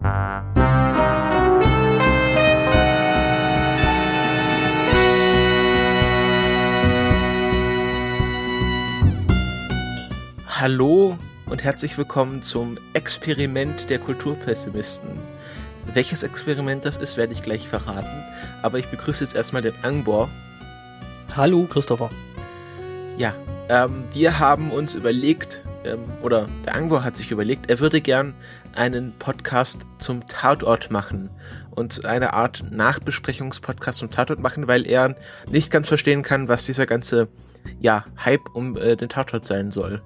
Hallo und herzlich willkommen zum Experiment der Kulturpessimisten. Welches Experiment das ist, werde ich gleich verraten, aber ich begrüße jetzt erstmal den Angbor. Hallo, Christopher. Ja, ähm, wir haben uns überlegt, ähm, oder der Angbor hat sich überlegt, er würde gern einen Podcast zum Tatort machen und eine Art Nachbesprechungspodcast zum Tatort machen, weil er nicht ganz verstehen kann, was dieser ganze ja, Hype um äh, den Tatort sein soll.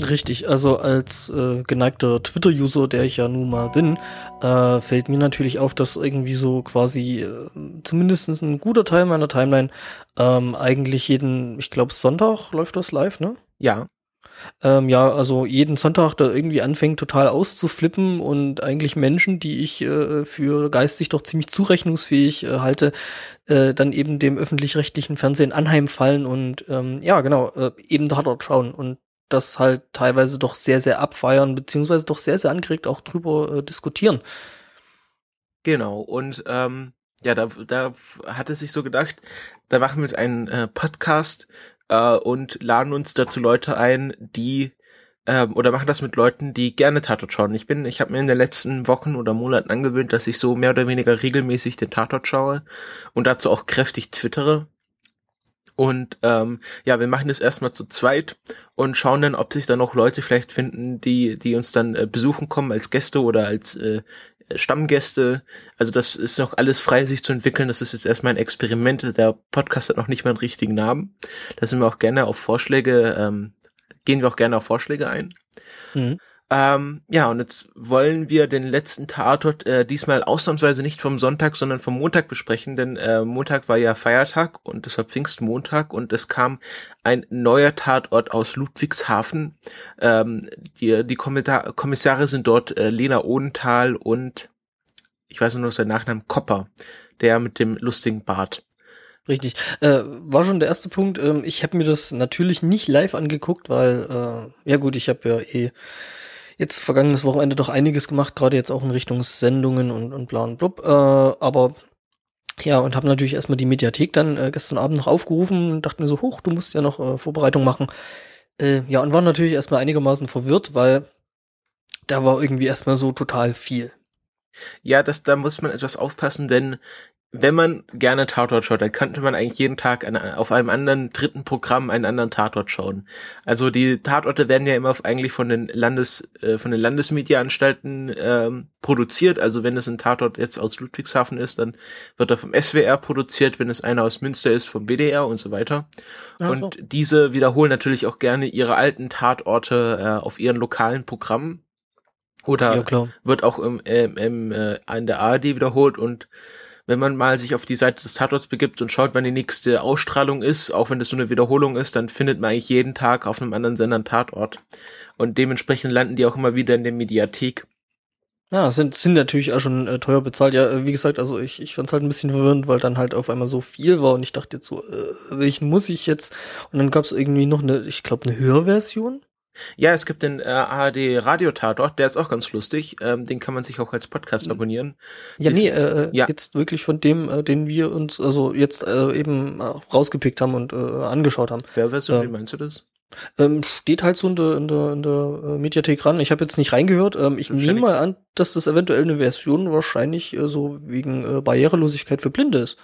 Richtig, also als äh, geneigter Twitter-User, der ich ja nun mal bin, äh, fällt mir natürlich auf, dass irgendwie so quasi äh, zumindest ein guter Teil meiner Timeline ähm, eigentlich jeden, ich glaube Sonntag läuft das live, ne? Ja. Ähm, ja, also jeden Sonntag da irgendwie anfängt total auszuflippen und eigentlich Menschen, die ich äh, für geistig doch ziemlich zurechnungsfähig äh, halte, äh, dann eben dem öffentlich-rechtlichen Fernsehen anheimfallen und ähm, ja, genau, äh, eben dort schauen. Und das halt teilweise doch sehr, sehr abfeiern, beziehungsweise doch sehr, sehr angeregt auch drüber äh, diskutieren. Genau, und ähm, ja, da, da hat es sich so gedacht, da machen wir jetzt einen äh, Podcast äh, und laden uns dazu Leute ein, die ähm, oder machen das mit Leuten, die gerne Tatort schauen. Ich bin, ich habe mir in den letzten Wochen oder Monaten angewöhnt, dass ich so mehr oder weniger regelmäßig den Tatort schaue und dazu auch kräftig twittere. Und ähm, ja, wir machen das erstmal zu zweit und schauen dann, ob sich da noch Leute vielleicht finden, die, die uns dann äh, besuchen kommen als Gäste oder als äh, Stammgäste. Also das ist noch alles frei, sich zu entwickeln. Das ist jetzt erstmal ein Experiment. Der Podcast hat noch nicht mal einen richtigen Namen. Da sind wir auch gerne auf Vorschläge, ähm, gehen wir auch gerne auf Vorschläge ein. Mhm. Ähm, ja, und jetzt wollen wir den letzten Tatort äh, diesmal ausnahmsweise nicht vom Sonntag, sondern vom Montag besprechen, denn äh, Montag war ja Feiertag und deshalb Pfingstmontag und es kam ein neuer Tatort aus Ludwigshafen. Ähm, die die Kommissar Kommissare sind dort äh, Lena Odenthal und ich weiß nur noch seinen Nachnamen Kopper, der mit dem lustigen Bart. Richtig. Äh, war schon der erste Punkt. Ähm, ich habe mir das natürlich nicht live angeguckt, weil, äh, ja gut, ich habe ja eh jetzt vergangenes Wochenende doch einiges gemacht, gerade jetzt auch in Richtung Sendungen und, und bla und blub. Äh, aber ja, und habe natürlich erstmal die Mediathek dann äh, gestern Abend noch aufgerufen und dachte mir so, hoch, du musst ja noch äh, Vorbereitung machen. Äh, ja, und war natürlich erstmal einigermaßen verwirrt, weil da war irgendwie erstmal so total viel. Ja, das, da muss man etwas aufpassen, denn wenn man gerne Tatort schaut, dann könnte man eigentlich jeden Tag an, auf einem anderen dritten Programm einen anderen Tatort schauen. Also die Tatorte werden ja immer eigentlich von den Landes, äh, von den Landesmediaanstalten ähm, produziert. Also wenn es ein Tatort jetzt aus Ludwigshafen ist, dann wird er vom SWR produziert. Wenn es einer aus Münster ist, vom WDR und so weiter. Ach und so. diese wiederholen natürlich auch gerne ihre alten Tatorte äh, auf ihren lokalen Programmen. Oder ja, wird auch im, im, im, äh, in der ARD wiederholt und wenn man mal sich auf die Seite des Tatorts begibt und schaut, wann die nächste Ausstrahlung ist, auch wenn das so eine Wiederholung ist, dann findet man eigentlich jeden Tag auf einem anderen Sender einen Tatort. Und dementsprechend landen die auch immer wieder in der Mediathek. Ja, sind, sind natürlich auch schon äh, teuer bezahlt. Ja, äh, wie gesagt, also ich, ich fand es halt ein bisschen verwirrend, weil dann halt auf einmal so viel war und ich dachte jetzt so, äh, welchen muss ich jetzt? Und dann gab es irgendwie noch eine, ich glaube, eine Hörversion. Ja, es gibt den äh, ARD Radiotatort, der ist auch ganz lustig. Ähm, den kann man sich auch als Podcast abonnieren. Ja, ist, nee, äh, ja. jetzt wirklich von dem, äh, den wir uns also jetzt äh, eben äh, rausgepickt haben und äh, angeschaut haben. Wer Version, ähm, wie meinst du das? Ähm, steht halt so in der, in der, in der äh, Mediathek ran. Ich habe jetzt nicht reingehört. Ähm, ich nehme mal an, dass das eventuell eine Version wahrscheinlich äh, so wegen äh, Barrierelosigkeit für Blinde ist.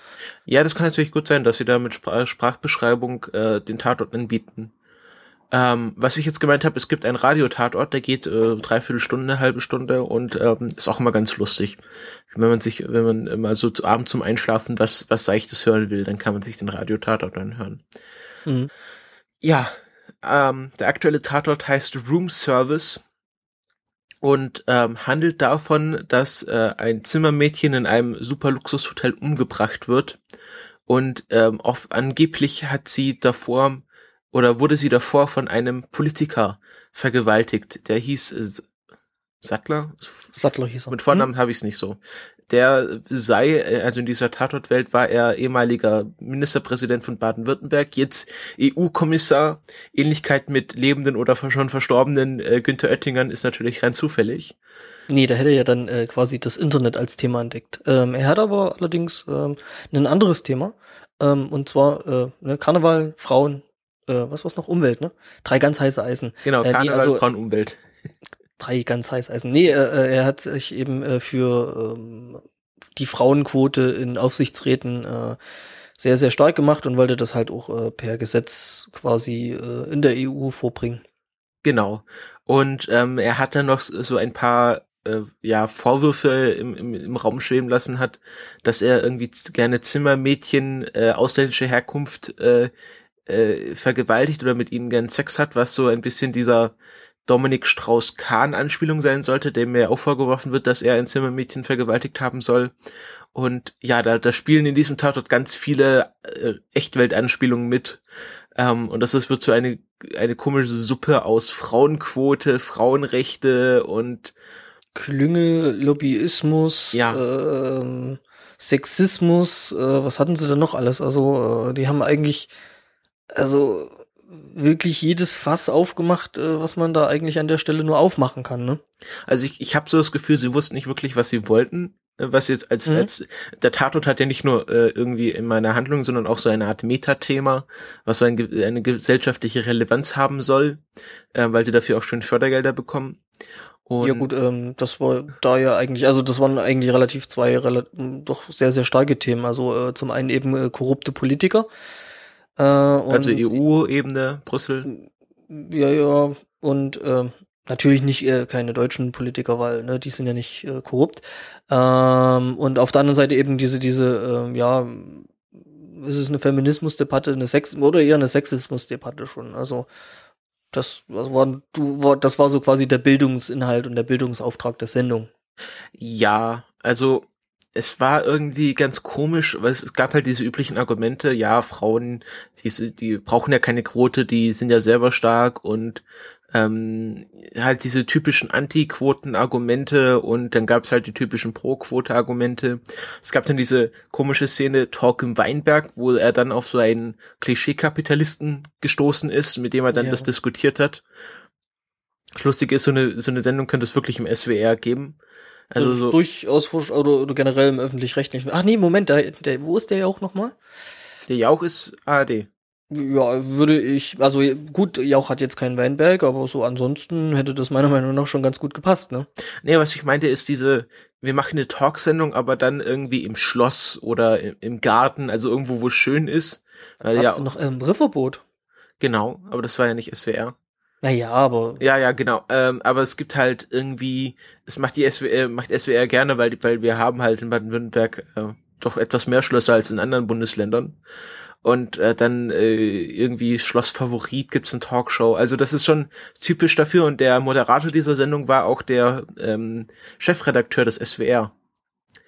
Ja, das kann natürlich gut sein, dass sie da mit Spr Sprachbeschreibung äh, den Tatort anbieten. Ähm, was ich jetzt gemeint habe, es gibt einen Radiotatort, der geht äh, dreiviertel Stunde, eine halbe Stunde und ähm, ist auch immer ganz lustig. Wenn man sich, wenn man mal so zu Abend zum Einschlafen was, was Seichtes hören will, dann kann man sich den Radiotatort anhören. Mhm. Ja, ähm, der aktuelle Tatort heißt Room Service und ähm, handelt davon, dass äh, ein Zimmermädchen in einem super Luxushotel umgebracht wird und ähm, oft angeblich hat sie davor oder wurde sie davor von einem Politiker vergewaltigt, der hieß Sattler? Sattler hieß er. Mit Vornamen hm? habe ich es nicht so. Der sei, äh, also in dieser Tatortwelt war er ehemaliger Ministerpräsident von Baden-Württemberg, jetzt EU-Kommissar. Ähnlichkeit mit lebenden oder schon verstorbenen äh, Günther Oettingern ist natürlich rein zufällig. Nee, da hätte er ja dann äh, quasi das Internet als Thema entdeckt. Ähm, er hat aber allerdings ähm, ein anderes Thema. Ähm, und zwar äh, ne, Karneval, Frauen, äh, was war's noch? Umwelt, ne? Drei ganz heiße Eisen. Genau, Karneval, nee, also, Frauen, Umwelt. Drei ganz heiße Eisen. Nee, äh, äh, er hat sich eben äh, für ähm, die Frauenquote in Aufsichtsräten äh, sehr, sehr stark gemacht und wollte das halt auch äh, per Gesetz quasi äh, in der EU vorbringen. Genau. Und ähm, er hat dann noch so ein paar äh, ja Vorwürfe im, im, im Raum schweben lassen hat, dass er irgendwie gerne Zimmermädchen äh, ausländischer Herkunft äh, äh, vergewaltigt oder mit ihnen gern Sex hat, was so ein bisschen dieser Dominik Strauss-Kahn-Anspielung sein sollte, dem mir auch vorgeworfen wird, dass er ein Zimmermädchen vergewaltigt haben soll. Und ja, da, da spielen in diesem Tatort ganz viele äh, Echtwelt-Anspielungen mit. Ähm, und das ist, wird so eine, eine komische Suppe aus Frauenquote, Frauenrechte und Klüngel, Lobbyismus, ja. ähm, Sexismus, äh, was hatten sie da noch alles? Also, äh, die haben eigentlich, also wirklich jedes Fass aufgemacht, äh, was man da eigentlich an der Stelle nur aufmachen kann, ne? Also ich, ich habe so das Gefühl, sie wussten nicht wirklich, was sie wollten. Äh, was jetzt als, mhm. als der Tatort hat ja nicht nur äh, irgendwie in meiner Handlung, sondern auch so eine Art Metathema, was so ein, eine gesellschaftliche Relevanz haben soll, äh, weil sie dafür auch schön Fördergelder bekommen. Und ja gut, ähm, das war da ja eigentlich, also das waren eigentlich relativ zwei rel doch sehr, sehr starke Themen. Also äh, zum einen eben äh, korrupte Politiker. Äh, also EU-Ebene, Brüssel. Ja, ja, und äh, natürlich nicht äh, keine deutschen Politiker, weil ne, die sind ja nicht äh, korrupt. Ähm, und auf der anderen Seite eben diese, diese, äh, ja, ist es eine Feminismusdebatte, eine Sex oder eher eine Sexismusdebatte schon. Also das, das, war, du, das war so quasi der Bildungsinhalt und der Bildungsauftrag der Sendung. Ja, also es war irgendwie ganz komisch, weil es, es gab halt diese üblichen Argumente, ja, Frauen, diese, die brauchen ja keine Quote, die sind ja selber stark und ähm, halt diese typischen Anti-Quoten-Argumente und dann gab es halt die typischen Pro-Quote-Argumente. Es gab dann diese komische Szene Talk im Weinberg, wo er dann auf so einen Klischee-Kapitalisten gestoßen ist, mit dem er dann ja. das diskutiert hat. Das Lustige ist, so eine, so eine Sendung könnte es wirklich im SWR geben. Also so durchaus oder, oder generell im öffentlich-rechtlichen. Ach nee, Moment, da, der, wo ist der Jauch nochmal? Der Jauch ist ARD. Ja, würde ich, also gut, Jauch hat jetzt keinen Weinberg, aber so ansonsten hätte das meiner Meinung nach schon ganz gut gepasst, ne? Nee, was ich meinte ist diese, wir machen eine Talksendung, aber dann irgendwie im Schloss oder im Garten, also irgendwo, wo es schön ist. Weil ja noch im ähm, Riverboot. Genau, aber das war ja nicht SWR. Naja, aber. Ja, ja, genau. Ähm, aber es gibt halt irgendwie, es macht die SWR, macht SWR gerne, weil, weil wir haben halt in Baden-Württemberg äh, doch etwas mehr Schlösser als in anderen Bundesländern und äh, dann äh, irgendwie Schloss Favorit gibt's eine Talkshow. Also das ist schon typisch dafür und der Moderator dieser Sendung war auch der ähm, Chefredakteur des SWR.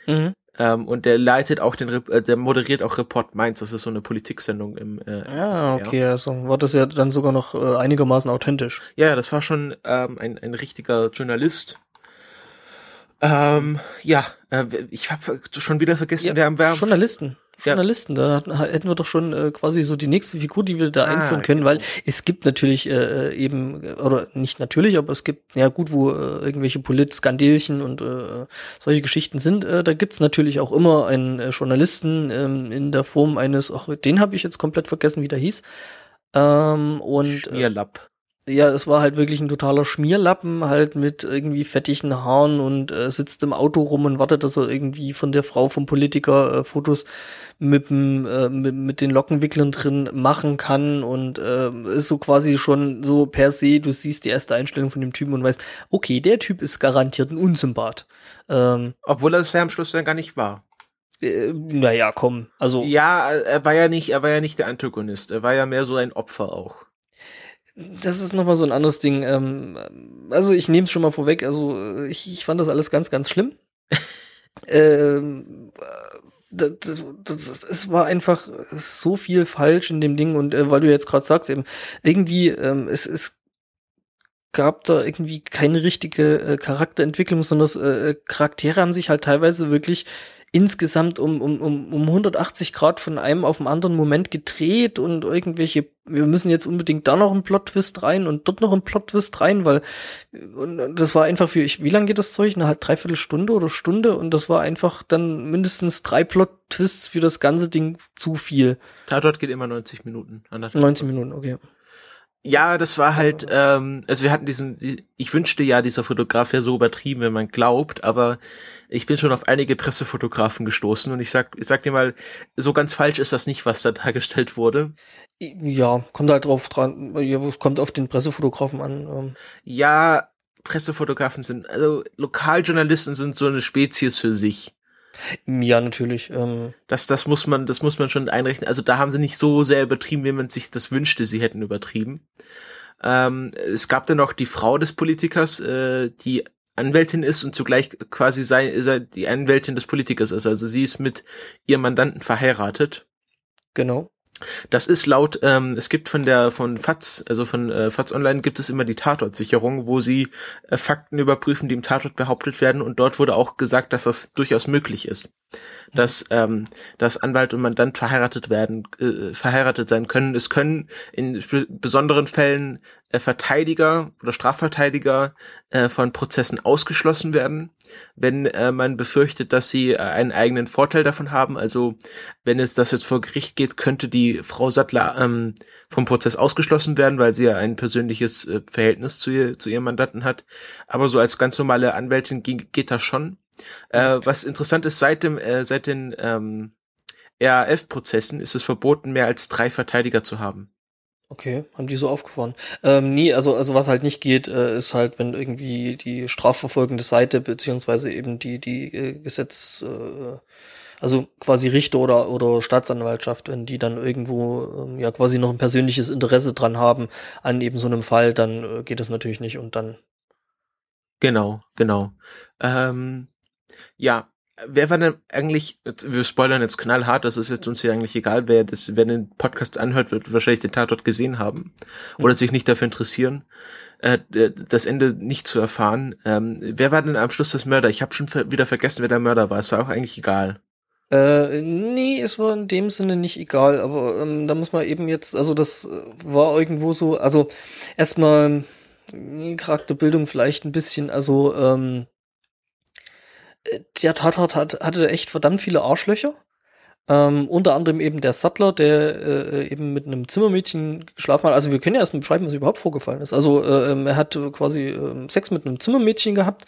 Mhm. Ähm, und der leitet auch den, äh, der moderiert auch Report Mainz. Das ist so eine Politiksendung im. Äh, ja, SWR. okay, also war das ja dann sogar noch äh, einigermaßen authentisch. Ja, das war schon ähm, ein, ein richtiger Journalist. Ähm, ja, äh, ich habe schon wieder vergessen, ja, wer, wer Journalisten. Journalisten. Da hätten wir doch schon äh, quasi so die nächste Figur, die wir da ah, einführen können, genau. weil es gibt natürlich äh, äh, eben, oder nicht natürlich, aber es gibt, ja gut, wo äh, irgendwelche Polit-Skandelchen und äh, solche Geschichten sind, äh, da gibt's natürlich auch immer einen äh, Journalisten ähm, in der Form eines, ach, den habe ich jetzt komplett vergessen, wie der hieß. Ähm, und äh, Schmierlapp ja, es war halt wirklich ein totaler Schmierlappen, halt mit irgendwie fettigen Haaren und äh, sitzt im Auto rum und wartet, dass er irgendwie von der Frau vom Politiker äh, Fotos mit, dem, äh, mit, mit den Lockenwicklern drin machen kann und äh, ist so quasi schon so per se, du siehst die erste Einstellung von dem Typen und weißt, okay, der Typ ist garantiert ein Unsympath. Ähm, Obwohl er es ja am Schluss dann gar nicht war. Äh, naja, komm, also. Ja, er war ja nicht, er war ja nicht der Antagonist, er war ja mehr so ein Opfer auch das ist nochmal so ein anderes Ding. Ähm, also ich nehme es schon mal vorweg. Also ich, ich fand das alles ganz, ganz schlimm. ähm, das, das, das, es war einfach so viel falsch in dem Ding und äh, weil du jetzt gerade sagst eben irgendwie ähm, es ist gab da irgendwie keine richtige äh, Charakterentwicklung, sondern äh, Charaktere haben sich halt teilweise wirklich insgesamt um, um, um, um 180 Grad von einem auf den anderen Moment gedreht und irgendwelche, wir müssen jetzt unbedingt da noch einen Plot-Twist rein und dort noch einen Plot-Twist rein, weil und das war einfach für ich, wie lange geht das Zeug? Eine halb, dreiviertel Stunde oder Stunde und das war einfach dann mindestens drei Plot-Twists für das ganze Ding zu viel. Tatort geht immer 90 Minuten. 90 Minuten, okay. Ja, das war halt, ähm, also wir hatten diesen, ich wünschte ja, dieser Fotograf wäre so übertrieben, wenn man glaubt, aber ich bin schon auf einige Pressefotografen gestoßen und ich sag, ich sag dir mal, so ganz falsch ist das nicht, was da dargestellt wurde. Ja, kommt halt drauf dran, kommt auf den Pressefotografen an. Ähm. Ja, Pressefotografen sind, also Lokaljournalisten sind so eine Spezies für sich. Ja, natürlich. Ähm. Das, das muss man, das muss man schon einrechnen. Also da haben sie nicht so sehr übertrieben, wie man sich das wünschte, sie hätten übertrieben. Ähm, es gab dann noch die Frau des Politikers, äh, die Anwältin ist und zugleich quasi sei, sei die Anwältin des Politikers ist. Also sie ist mit ihrem Mandanten verheiratet. Genau. Das ist laut, ähm, es gibt von der von FATS, also von äh, FATS Online gibt es immer die Tatortsicherung, wo sie äh, Fakten überprüfen, die im Tatort behauptet werden. Und dort wurde auch gesagt, dass das durchaus möglich ist dass, ähm, dass Anwalt und Mandant verheiratet werden, äh, verheiratet sein können. Es können in besonderen Fällen äh, Verteidiger oder Strafverteidiger äh, von Prozessen ausgeschlossen werden, wenn äh, man befürchtet, dass sie äh, einen eigenen Vorteil davon haben. Also wenn es das jetzt vor Gericht geht, könnte die Frau Sattler ähm, vom Prozess ausgeschlossen werden, weil sie ja ein persönliches äh, Verhältnis zu, ihr, zu ihrem Mandanten hat. Aber so als ganz normale Anwältin geht, geht das schon. Äh, was interessant ist, seit dem, äh, seit den ähm, RAF-Prozessen ist es verboten, mehr als drei Verteidiger zu haben. Okay, haben die so aufgefahren. Ähm, nee, also, also was halt nicht geht, äh, ist halt, wenn irgendwie die strafverfolgende Seite beziehungsweise eben die, die äh, Gesetz, äh, also quasi Richter oder, oder Staatsanwaltschaft, wenn die dann irgendwo ähm, ja quasi noch ein persönliches Interesse dran haben an eben so einem Fall, dann äh, geht das natürlich nicht und dann. Genau, genau. Ähm, ja, wer war denn eigentlich, wir spoilern jetzt knallhart, das ist jetzt uns hier eigentlich egal, wer das, wer den Podcast anhört, wird wahrscheinlich den Tatort gesehen haben oder mhm. sich nicht dafür interessieren, äh, das Ende nicht zu erfahren. Ähm, wer war denn am Schluss das Mörder? Ich habe schon wieder vergessen, wer der Mörder war. Es war auch eigentlich egal. Äh, nee, es war in dem Sinne nicht egal, aber ähm, da muss man eben jetzt, also das war irgendwo so, also erstmal Charakterbildung vielleicht ein bisschen, also ähm, der Tatort hat, hatte echt verdammt viele Arschlöcher. Ähm, unter anderem eben der Sattler, der äh, eben mit einem Zimmermädchen geschlafen hat. Also wir können ja erstmal beschreiben, was überhaupt vorgefallen ist. Also äh, ähm, er hat quasi äh, Sex mit einem Zimmermädchen gehabt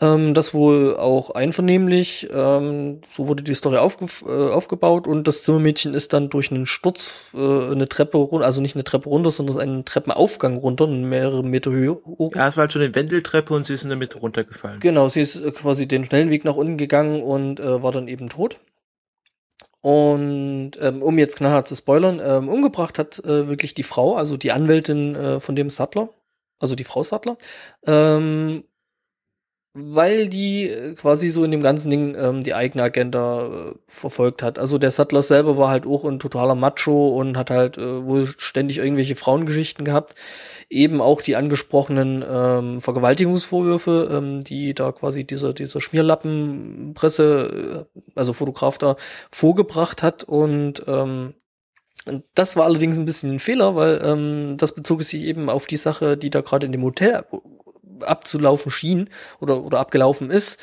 ähm, das wohl auch einvernehmlich, ähm, so wurde die Story aufge äh, aufgebaut und das Zimmermädchen ist dann durch einen Sturz äh, eine Treppe runter, also nicht eine Treppe runter, sondern einen Treppenaufgang runter, mehrere Meter Höhe hoch. Ja, es war halt so eine Wendeltreppe und sie ist in der Mitte runtergefallen. Genau, sie ist äh, quasi den schnellen Weg nach unten gegangen und äh, war dann eben tot. Und ähm, um jetzt knallhart zu spoilern, ähm, umgebracht hat äh, wirklich die Frau, also die Anwältin äh, von dem Sattler, also die Frau Sattler. Ähm, weil die äh, quasi so in dem ganzen Ding ähm, die eigene Agenda äh, verfolgt hat. Also der Sattler selber war halt auch ein totaler Macho und hat halt äh, wohl ständig irgendwelche Frauengeschichten gehabt. Eben auch die angesprochenen ähm, Vergewaltigungsvorwürfe, ähm, die da quasi dieser, dieser Schmierlappenpresse, äh, also Fotograf da vorgebracht hat und ähm, das war allerdings ein bisschen ein Fehler, weil ähm, das bezog sich eben auf die Sache, die da gerade in dem Hotel abzulaufen schien oder, oder abgelaufen ist.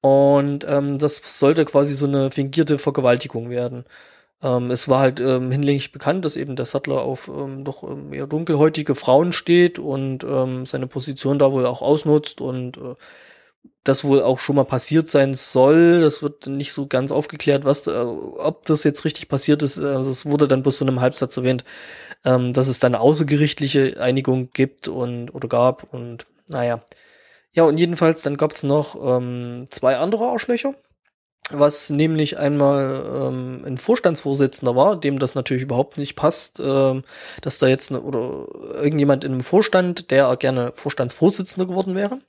Und ähm, das sollte quasi so eine fingierte Vergewaltigung werden. Ähm, es war halt ähm, hinlänglich bekannt, dass eben der Sattler auf ähm, doch ähm, eher dunkelhäutige Frauen steht und ähm, seine Position da wohl auch ausnutzt und äh, das wohl auch schon mal passiert sein soll. Das wird nicht so ganz aufgeklärt, was, äh, ob das jetzt richtig passiert ist. Also es wurde dann bloß so in einem Halbsatz erwähnt, ähm, dass es dann eine außergerichtliche Einigung gibt und oder gab und naja. Ja, und jedenfalls, dann gab's noch ähm, zwei andere Arschlöcher, was nämlich einmal ähm, ein Vorstandsvorsitzender war, dem das natürlich überhaupt nicht passt, ähm, dass da jetzt ne, oder irgendjemand in einem Vorstand, der gerne Vorstandsvorsitzender geworden wäre.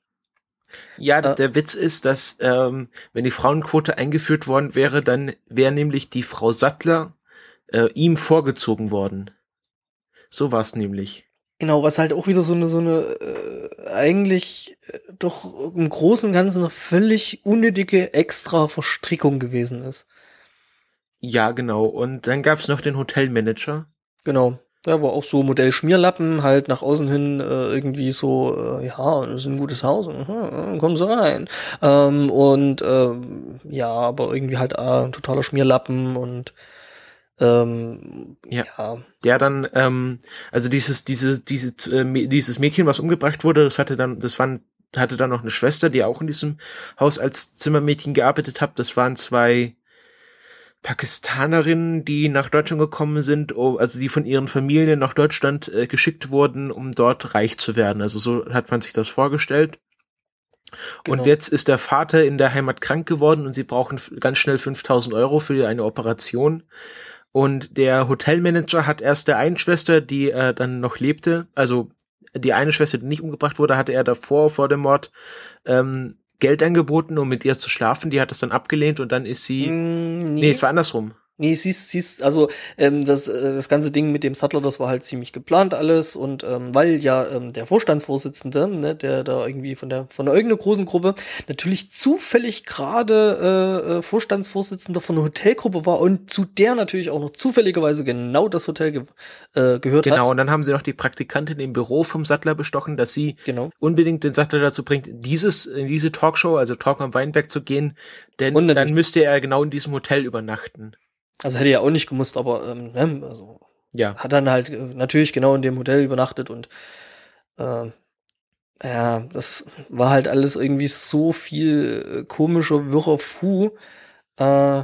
Ja, äh, der Witz ist, dass ähm, wenn die Frauenquote eingeführt worden wäre, dann wäre nämlich die Frau Sattler äh, ihm vorgezogen worden. So war's nämlich. Genau, was halt auch wieder so eine, so eine äh, eigentlich äh, doch im Großen und Ganzen eine völlig unnötige extra Verstrickung gewesen ist. Ja, genau. Und dann gab's noch den Hotelmanager. Genau. Da war auch so Modell Schmierlappen, halt nach außen hin äh, irgendwie so, äh, ja, das ist ein gutes Haus, mhm, kommen Sie rein. Ähm, und ähm, ja, aber irgendwie halt äh, ein totaler Schmierlappen und ähm, ja. ja. Der dann, ähm, also dieses, diese, diese, äh, dieses Mädchen, was umgebracht wurde, das hatte dann, das waren, hatte dann noch eine Schwester, die auch in diesem Haus als Zimmermädchen gearbeitet hat. Das waren zwei Pakistanerinnen, die nach Deutschland gekommen sind, also die von ihren Familien nach Deutschland äh, geschickt wurden, um dort reich zu werden. Also so hat man sich das vorgestellt. Genau. Und jetzt ist der Vater in der Heimat krank geworden und sie brauchen ganz schnell 5000 Euro für eine Operation. Und der Hotelmanager hat erst der einen Schwester, die äh, dann noch lebte, also die eine Schwester, die nicht umgebracht wurde, hatte er davor, vor dem Mord, ähm, Geld angeboten, um mit ihr zu schlafen. Die hat das dann abgelehnt und dann ist sie. Mm, nee. nee, es war andersrum. Nee, siehst, siehst, also ähm, das, äh, das ganze Ding mit dem Sattler, das war halt ziemlich geplant alles und ähm, weil ja ähm, der Vorstandsvorsitzende, ne, der da irgendwie von der von der irgendeiner großen Gruppe natürlich zufällig gerade äh, äh, Vorstandsvorsitzender von einer Hotelgruppe war und zu der natürlich auch noch zufälligerweise genau das Hotel ge äh, gehört genau, hat. Genau, und dann haben sie noch die Praktikantin im Büro vom Sattler bestochen, dass sie genau. unbedingt den Sattler dazu bringt, dieses in diese Talkshow, also Talk am Weinberg zu gehen, denn dann müsste er genau in diesem Hotel übernachten. Also hätte ja auch nicht gemusst, aber ähm, ne, also ja. hat dann halt äh, natürlich genau in dem Hotel übernachtet und äh, ja, das war halt alles irgendwie so viel äh, komischer, wirrer Fu. Äh,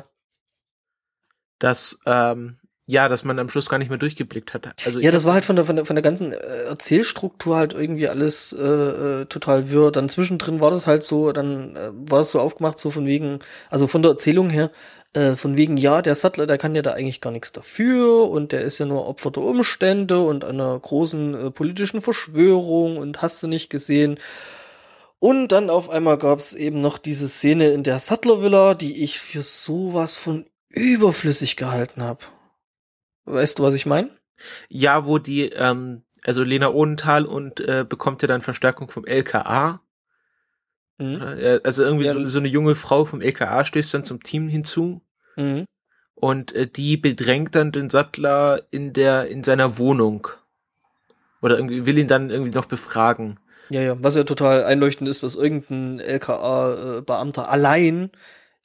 dass ähm, ja, dass man am Schluss gar nicht mehr durchgeblickt hat. Also ja, das war halt von der von der von der ganzen äh, Erzählstruktur halt irgendwie alles äh, äh, total wirr. Dann zwischendrin war das halt so, dann äh, war es so aufgemacht so von wegen, also von der Erzählung her, äh, von wegen, ja, der Sattler, der kann ja da eigentlich gar nichts dafür und der ist ja nur Opfer der Umstände und einer großen äh, politischen Verschwörung und hast du nicht gesehen. Und dann auf einmal gab es eben noch diese Szene in der Sattler Villa, die ich für sowas von überflüssig gehalten habe. Weißt du, was ich meine? Ja, wo die, ähm, also Lena Odenthal und äh, bekommt ja dann Verstärkung vom LKA Mhm. Also irgendwie ja. so, so, eine junge Frau vom LKA stößt dann zum Team hinzu. Mhm. Und äh, die bedrängt dann den Sattler in der, in seiner Wohnung. Oder irgendwie will ihn dann irgendwie noch befragen. Ja, ja, was ja total einleuchtend ist, dass irgendein LKA-Beamter äh, allein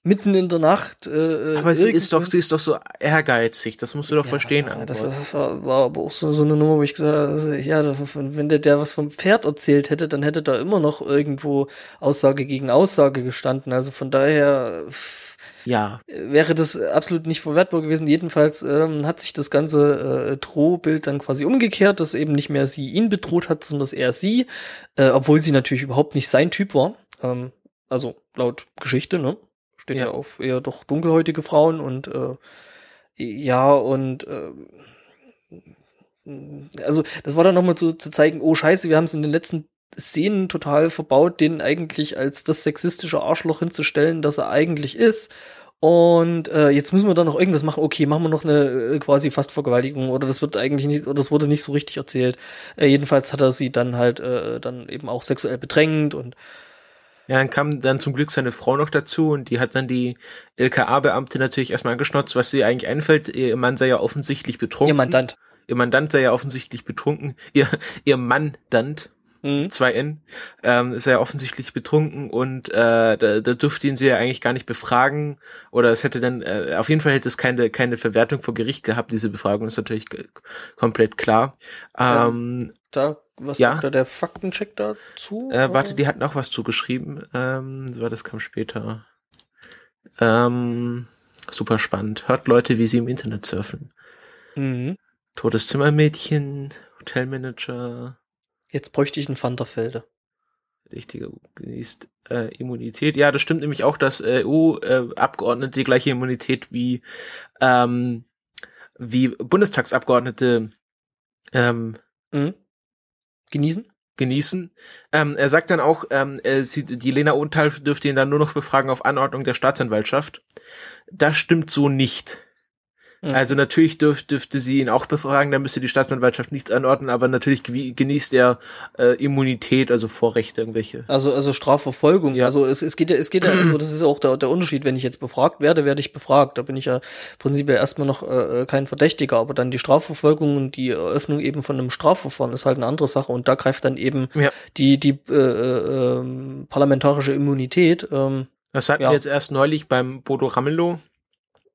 mitten in der Nacht. Äh, äh aber sie ist doch, sie ist doch so ehrgeizig, das musst du doch ja, verstehen. Ja, das, das war, war, aber auch so, so eine Nummer, wo ich gesagt habe, ja, wenn der, der was vom Pferd erzählt hätte, dann hätte da immer noch irgendwo Aussage gegen Aussage gestanden. Also von daher ja. wäre das absolut nicht verwertbar gewesen. Jedenfalls ähm, hat sich das ganze äh, Drohbild dann quasi umgekehrt, dass eben nicht mehr sie ihn bedroht hat, sondern dass er sie, äh, obwohl sie natürlich überhaupt nicht sein Typ war. Ähm, also laut Geschichte, ne? steht ja. ja auf eher doch dunkelhäutige Frauen und äh, ja, und äh, also das war dann nochmal so zu zeigen, oh scheiße, wir haben es in den letzten Szenen total verbaut, den eigentlich als das sexistische Arschloch hinzustellen, das er eigentlich ist. Und äh, jetzt müssen wir da noch irgendwas machen. Okay, machen wir noch eine äh, quasi Fastvergewaltigung oder das wird eigentlich nicht oder das wurde nicht so richtig erzählt. Äh, jedenfalls hat er sie dann halt äh, dann eben auch sexuell bedrängt und ja, dann kam dann zum Glück seine Frau noch dazu und die hat dann die LKA-Beamte natürlich erstmal angeschnotzt, was sie eigentlich einfällt. Ihr Mann sei ja offensichtlich betrunken. Ihr Mandant. Ihr Mandant sei ja offensichtlich betrunken. Ihr, ihr Mandant, mhm. zwei N, ähm, ist ja offensichtlich betrunken und äh, da, da durfte ihn sie ja eigentlich gar nicht befragen oder es hätte dann, äh, auf jeden Fall hätte es keine, keine Verwertung vor Gericht gehabt, diese Befragung ist natürlich komplett klar. Ähm, da was ja. sagt da der Faktencheck dazu? Äh, warte, die hat noch was zugeschrieben. Ähm, so, das kam später. Ähm, super spannend. Hört Leute, wie sie im Internet surfen. Mhm. Totes Zimmermädchen, Hotelmanager. Jetzt bräuchte ich einen Vanderfelde. Richtige genießt äh, Immunität. Ja, das stimmt nämlich auch, dass äh, EU-Abgeordnete die gleiche Immunität wie ähm, wie Bundestagsabgeordnete ähm, mhm genießen? Genießen. Ähm, er sagt dann auch, ähm, er sieht, die Lena Ohntal dürfte ihn dann nur noch befragen auf Anordnung der Staatsanwaltschaft. Das stimmt so nicht. Also natürlich dürf, dürfte sie ihn auch befragen, da müsste die Staatsanwaltschaft nichts anordnen, aber natürlich genießt er äh, Immunität, also Vorrechte irgendwelche. Also also Strafverfolgung. Ja. Also es, es geht ja, es geht ja, also das ist ja auch der, der Unterschied, wenn ich jetzt befragt werde, werde ich befragt. Da bin ich ja prinzipiell erstmal noch äh, kein Verdächtiger, aber dann die Strafverfolgung und die Eröffnung eben von einem Strafverfahren ist halt eine andere Sache und da greift dann eben ja. die, die äh, äh, ähm, parlamentarische Immunität. Ähm, das hatten ja. wir jetzt erst neulich beim Bodo Ramelow,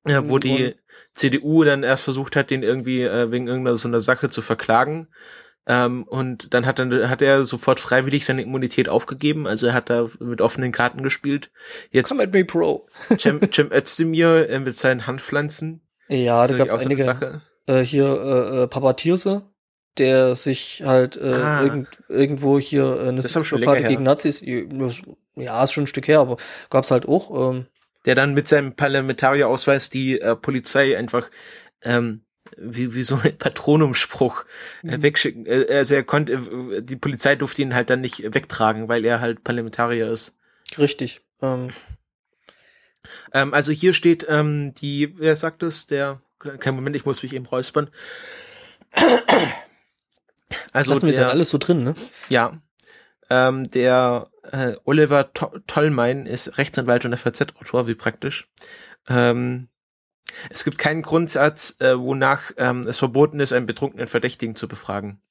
ja, wo die CDU dann erst versucht hat, den irgendwie äh, wegen irgendeiner so einer Sache zu verklagen. Ähm, und dann hat dann hat er sofort freiwillig seine Immunität aufgegeben, also er hat da mit offenen Karten gespielt. Jetzt Come at me, Pro. Cem, Cem Özdemir äh, mit seinen Handpflanzen. Ja, da gab es einige. Äh, hier äh, äh, Papa Tierse, der sich halt äh, ah. irgend, irgendwo hier äh, eine Blockade gegen Nazis, ja, ist schon ein Stück her, aber gab's halt auch. Ähm, der dann mit seinem Parlamentarierausweis die äh, Polizei einfach ähm, wie, wie so ein Patronumspruch äh, mhm. wegschicken. Äh, also er konnte, äh, die Polizei durfte ihn halt dann nicht wegtragen, weil er halt Parlamentarier ist. Richtig. Ähm. Ähm, also hier steht ähm, die, wer sagt es, der, kein Moment, ich muss mich eben räuspern. Also Lassen wir dann alles so drin, ne? Ja. Ähm, der äh, Oliver to Tollmein ist Rechtsanwalt und FAZ-Autor, wie praktisch. Ähm, es gibt keinen Grundsatz, äh, wonach ähm, es verboten ist, einen betrunkenen Verdächtigen zu befragen.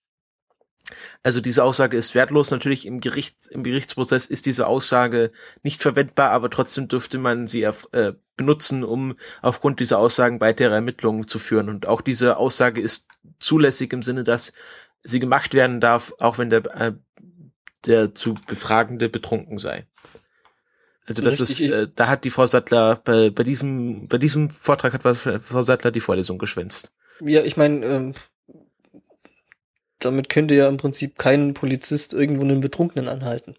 Also diese Aussage ist wertlos. Natürlich im Gericht, im Gerichtsprozess ist diese Aussage nicht verwendbar, aber trotzdem dürfte man sie äh, benutzen, um aufgrund dieser Aussagen weitere Ermittlungen zu führen. Und auch diese Aussage ist zulässig im Sinne, dass sie gemacht werden darf, auch wenn der äh, der zu Befragende betrunken sei. Also das Richtig. ist, äh, da hat die Frau Sattler bei, bei diesem bei diesem Vortrag hat Frau Sattler die Vorlesung geschwänzt. Ja, ich meine, ähm, damit könnte ja im Prinzip kein Polizist irgendwo einen Betrunkenen anhalten.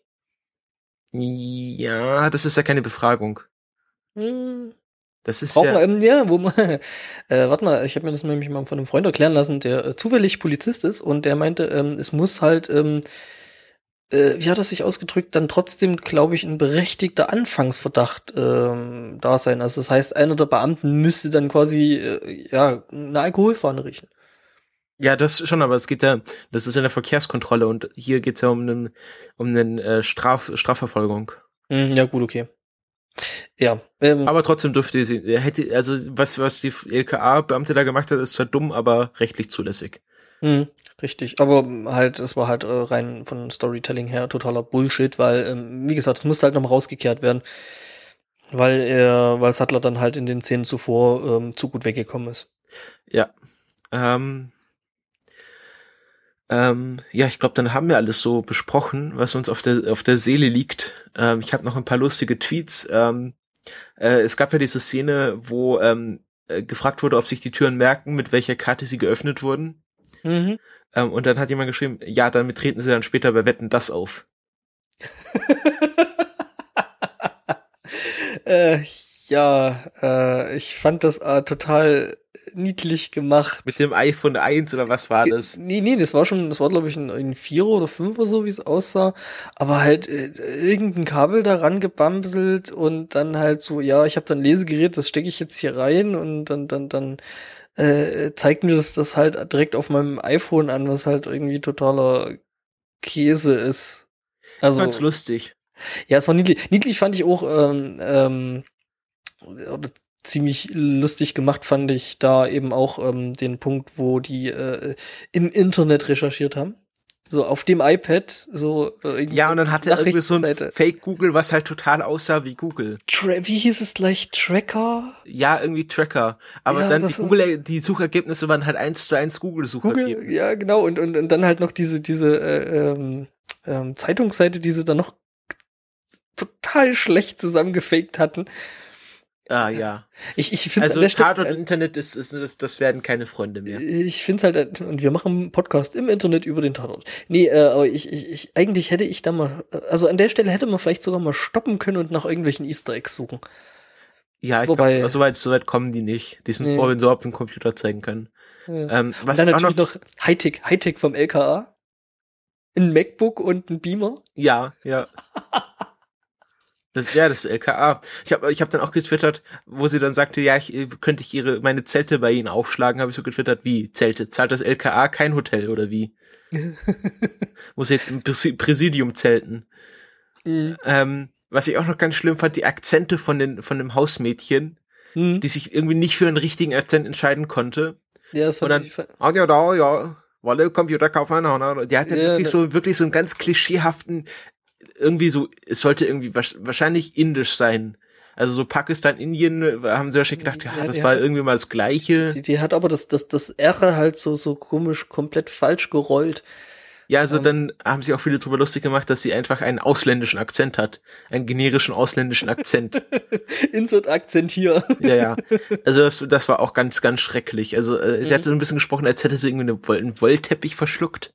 Ja, das ist ja keine Befragung. Hm. Das ist ja, ähm, ja, wo man, äh, warte mal, ich habe mir das nämlich mal von einem Freund erklären lassen, der äh, zufällig Polizist ist und der meinte, ähm, es muss halt ähm, äh, wie hat er sich ausgedrückt, dann trotzdem, glaube ich, ein berechtigter Anfangsverdacht ähm, da sein. Also das heißt, einer der Beamten müsste dann quasi äh, ja eine Alkoholfahne riechen. Ja, das schon, aber es geht ja, das ist ja eine Verkehrskontrolle und hier geht's ja um einen, um einen äh, Straf, Strafverfolgung. Mhm, ja, gut, okay. Ja. Ähm, aber trotzdem dürfte sie, hätte, also was, was die LKA-Beamte da gemacht hat, ist zwar dumm, aber rechtlich zulässig. Mhm, richtig, aber halt, es war halt äh, rein von Storytelling her totaler Bullshit, weil, ähm, wie gesagt, es musste halt nochmal rausgekehrt werden, weil er, weil Sattler dann halt in den Szenen zuvor ähm, zu gut weggekommen ist. Ja. Ähm, ähm, ja, ich glaube, dann haben wir alles so besprochen, was uns auf der auf der Seele liegt. Ähm, ich habe noch ein paar lustige Tweets. Ähm, äh, es gab ja diese Szene, wo ähm, äh, gefragt wurde, ob sich die Türen merken, mit welcher Karte sie geöffnet wurden. Mhm. Ähm, und dann hat jemand geschrieben, ja, damit treten sie dann später bei Wetten das auf. äh, ja, äh, ich fand das äh, total niedlich gemacht. Mit dem iPhone 1 oder was war das? Nee, nee, das war schon, das war glaube ich ein, ein Vierer oder Fünfer so, wie es aussah. Aber halt äh, irgendein Kabel daran gebamselt und dann halt so, ja, ich habe dann ein Lesegerät, das stecke ich jetzt hier rein und dann, dann, dann äh, zeigt mir das, das halt direkt auf meinem iPhone an, was halt irgendwie totaler Käse ist. Also, ich fand's lustig. Ja, es war niedlich. Niedlich fand ich auch, ähm, ähm, oder ziemlich lustig gemacht fand ich da eben auch ähm, den Punkt, wo die äh, im Internet recherchiert haben so auf dem iPad so äh, ja und dann hatte er irgendwie so ein Fake Google was halt total aussah wie Google. Tra wie hieß es gleich? Tracker? Ja irgendwie Tracker. Aber ja, dann die Google die Suchergebnisse waren halt eins zu eins Google Suchergebnisse. Google, ja genau. Und, und und dann halt noch diese diese äh, ähm, ähm, Zeitungsseite die sie dann noch total schlecht zusammengefaked hatten Ah ja. Ich, ich finde also Tat und Internet ist, ist, ist das werden keine Freunde mehr. Ich finde halt und wir machen einen Podcast im Internet über den Tatort. Nee, äh, aber ich, ich, ich eigentlich hätte ich da mal also an der Stelle hätte man vielleicht sogar mal stoppen können und nach irgendwelchen Easter Eggs suchen. Ja, ich Wobei, glaub, so weit so weit kommen die nicht. Die sind nee. froh, wenn sie überhaupt einen Computer zeigen können. Ja. Ähm, was und dann natürlich noch, noch Hightech, Hightech vom LKA. Ein MacBook und ein Beamer. Ja, ja. Das, ja, das LKA. Ich habe ich hab dann auch getwittert, wo sie dann sagte, ja, ich könnte ich ihre meine Zelte bei ihnen aufschlagen, habe ich so getwittert, wie Zelte? Zahlt das LKA kein Hotel oder wie? Muss jetzt im Präsidium zelten. Mhm. Ähm, was ich auch noch ganz schlimm fand, die Akzente von den von dem Hausmädchen, mhm. die sich irgendwie nicht für einen richtigen Akzent entscheiden konnte. Ja, das fand Und dann, ich. Ah, ja, da, ja, Wolle Computerkaufmann, die hat ja, wirklich ne. so wirklich so einen ganz klischeehaften irgendwie so, es sollte irgendwie wahrscheinlich indisch sein. Also so Pakistan, Indien äh, haben sie wahrscheinlich gedacht, ja, ja das war hat, irgendwie mal das Gleiche. Die, die, hat aber das, das, das R halt so, so komisch komplett falsch gerollt. Ja, also um, dann haben sich auch viele drüber lustig gemacht, dass sie einfach einen ausländischen Akzent hat. Einen generischen ausländischen Akzent. Insert-Akzent hier. ja, ja. Also das, das war auch ganz, ganz schrecklich. Also äh, mhm. sie hatte so ein bisschen gesprochen, als hätte sie irgendwie einen Wollteppich verschluckt.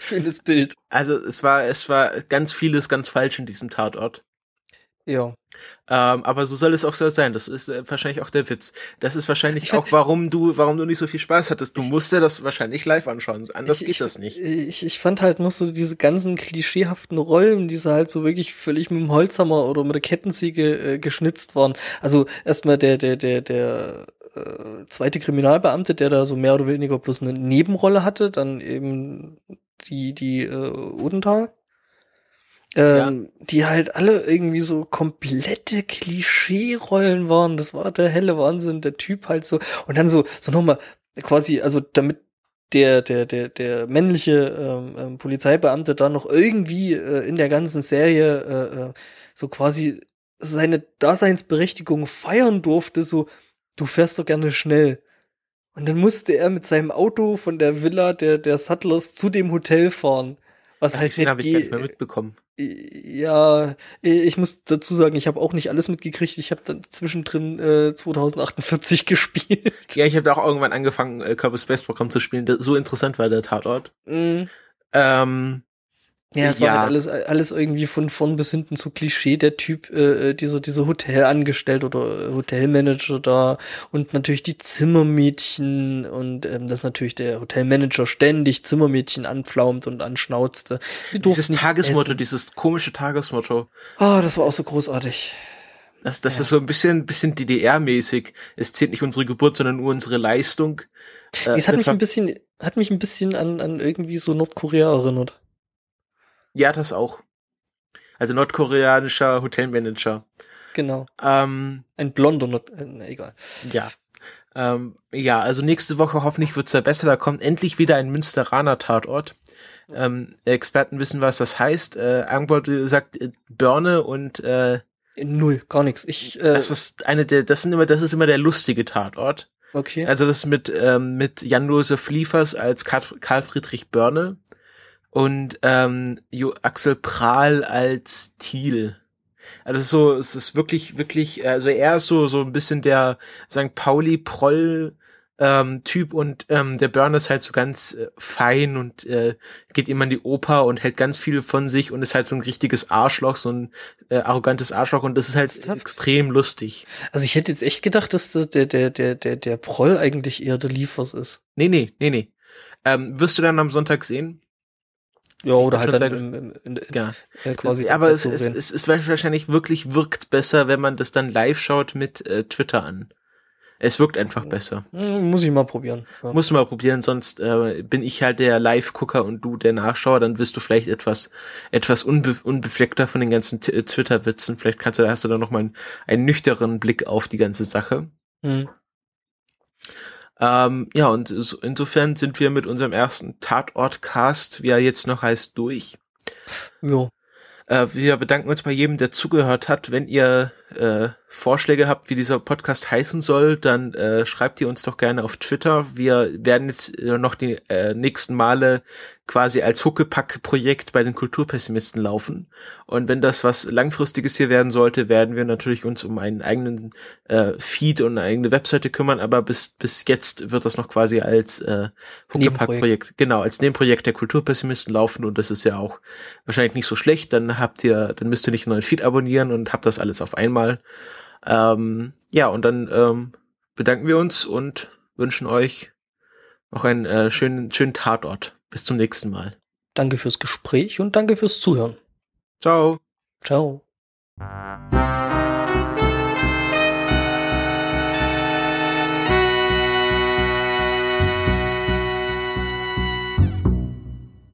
Schönes Bild. Also es war, es war ganz vieles ganz falsch in diesem Tatort. Ja. Ähm, aber so soll es auch so sein. Das ist äh, wahrscheinlich auch der Witz. Das ist wahrscheinlich ich auch, warum du, warum du nicht so viel Spaß hattest. Du ich, musst dir das wahrscheinlich live anschauen. Anders ich, geht das nicht. Ich, ich fand halt noch so diese ganzen klischeehaften Rollen, die so halt so wirklich völlig mit dem Holzhammer oder mit der Kettensäge äh, geschnitzt waren. Also erstmal der, der, der, der äh, zweite Kriminalbeamte, der da so mehr oder weniger bloß eine Nebenrolle hatte, dann eben die, die äh, Odenthal. Ähm, ja. die halt alle irgendwie so komplette Klischee-Rollen waren. Das war der helle Wahnsinn, der Typ halt so. Und dann so, so nochmal quasi, also damit der, der, der, der männliche ähm, ähm, Polizeibeamte da noch irgendwie äh, in der ganzen Serie äh, äh, so quasi seine Daseinsberechtigung feiern durfte, so, du fährst doch gerne schnell. Und dann musste er mit seinem Auto von der Villa der, der Suttlers zu dem Hotel fahren. Was Ach, halt den habe ich gar nicht mehr mitbekommen. Ja, ich muss dazu sagen, ich habe auch nicht alles mitgekriegt. Ich habe dann zwischendrin äh, 2048 gespielt. Ja, ich habe auch irgendwann angefangen, äh, Kerbal Space Programm zu spielen. So interessant war der Tatort. Mhm. Ähm, ja, es ja. war halt alles, alles irgendwie von vorn bis hinten so Klischee, der Typ, äh, äh dieser, dieser Hotelangestellte oder äh, Hotelmanager da und natürlich die Zimmermädchen und ähm, dass natürlich der Hotelmanager ständig Zimmermädchen anpflaumt und anschnauzte. Dieses Tagesmotto, essen. dieses komische Tagesmotto. Ah, oh, das war auch so großartig. Das, das ja. ist so ein bisschen, bisschen DDR-mäßig. Es zählt nicht unsere Geburt, sondern nur unsere Leistung. Äh, es hat mich ein bisschen, hat mich ein bisschen an, an irgendwie so Nordkorea erinnert. Ja, das auch. Also nordkoreanischer Hotelmanager. Genau. Ähm, Ein blonder, Nord äh, egal. Ja. Ähm, ja, also nächste Woche hoffentlich wird's ja besser. Da kommt endlich wieder ein Münsteraner Tatort. Ähm, Experten wissen, was das heißt. Äh, Angbot sagt äh, Börne und äh, Null, gar nichts. Ich, äh, das ist eine der, das sind immer, das ist immer der lustige Tatort. Okay. Also das mit ähm, mit Jan-Josef Liefers als Karl Friedrich Börne und ähm, jo Axel Prahl als Thiel. Also so, es ist wirklich, wirklich, also er ist so, so ein bisschen der St. Pauli Proll ähm, Typ und ähm, der Burner ist halt so ganz äh, fein und äh, geht immer in die Oper und hält ganz viel von sich und ist halt so ein richtiges Arschloch, so ein äh, arrogantes Arschloch und das ist halt Ernsthaft? extrem lustig. Also ich hätte jetzt echt gedacht, dass der der der der der Proll eigentlich eher der Liefers ist. Nee, nee, nee, nee. Ähm, wirst du dann am Sonntag sehen? Ja, oder halt dann im, im, in, ja. Äh, quasi. Aber es, es, es ist wahrscheinlich wirklich wirkt besser, wenn man das dann live schaut mit äh, Twitter an. Es wirkt einfach besser. Hm, muss ich mal probieren. Ja. Muss mal probieren, sonst äh, bin ich halt der Live-Gucker und du der Nachschauer, dann wirst du vielleicht etwas etwas unbe unbefleckter von den ganzen Twitter-Witzen. Vielleicht kannst du, hast du da noch mal einen, einen nüchteren Blick auf die ganze Sache. Mhm. Ähm, ja, und insofern sind wir mit unserem ersten Tatort-Cast, wie er jetzt noch heißt, durch. Jo. Äh, wir bedanken uns bei jedem, der zugehört hat. Wenn ihr äh, Vorschläge habt, wie dieser Podcast heißen soll, dann äh, schreibt ihr uns doch gerne auf Twitter. Wir werden jetzt äh, noch die äh, nächsten Male quasi als Huckepack-Projekt bei den Kulturpessimisten laufen. Und wenn das was Langfristiges hier werden sollte, werden wir natürlich uns um einen eigenen äh, Feed und eine eigene Webseite kümmern. Aber bis, bis jetzt wird das noch quasi als äh, Huckepack-Projekt, genau, als Nebenprojekt der Kulturpessimisten laufen. Und das ist ja auch wahrscheinlich nicht so schlecht. Dann habt ihr, dann müsst ihr nicht einen neuen Feed abonnieren und habt das alles auf einmal. Ähm, ja, und dann ähm, bedanken wir uns und wünschen euch noch einen äh, schönen, schönen Tatort. Bis zum nächsten Mal. Danke fürs Gespräch und danke fürs Zuhören. Ciao. Ciao.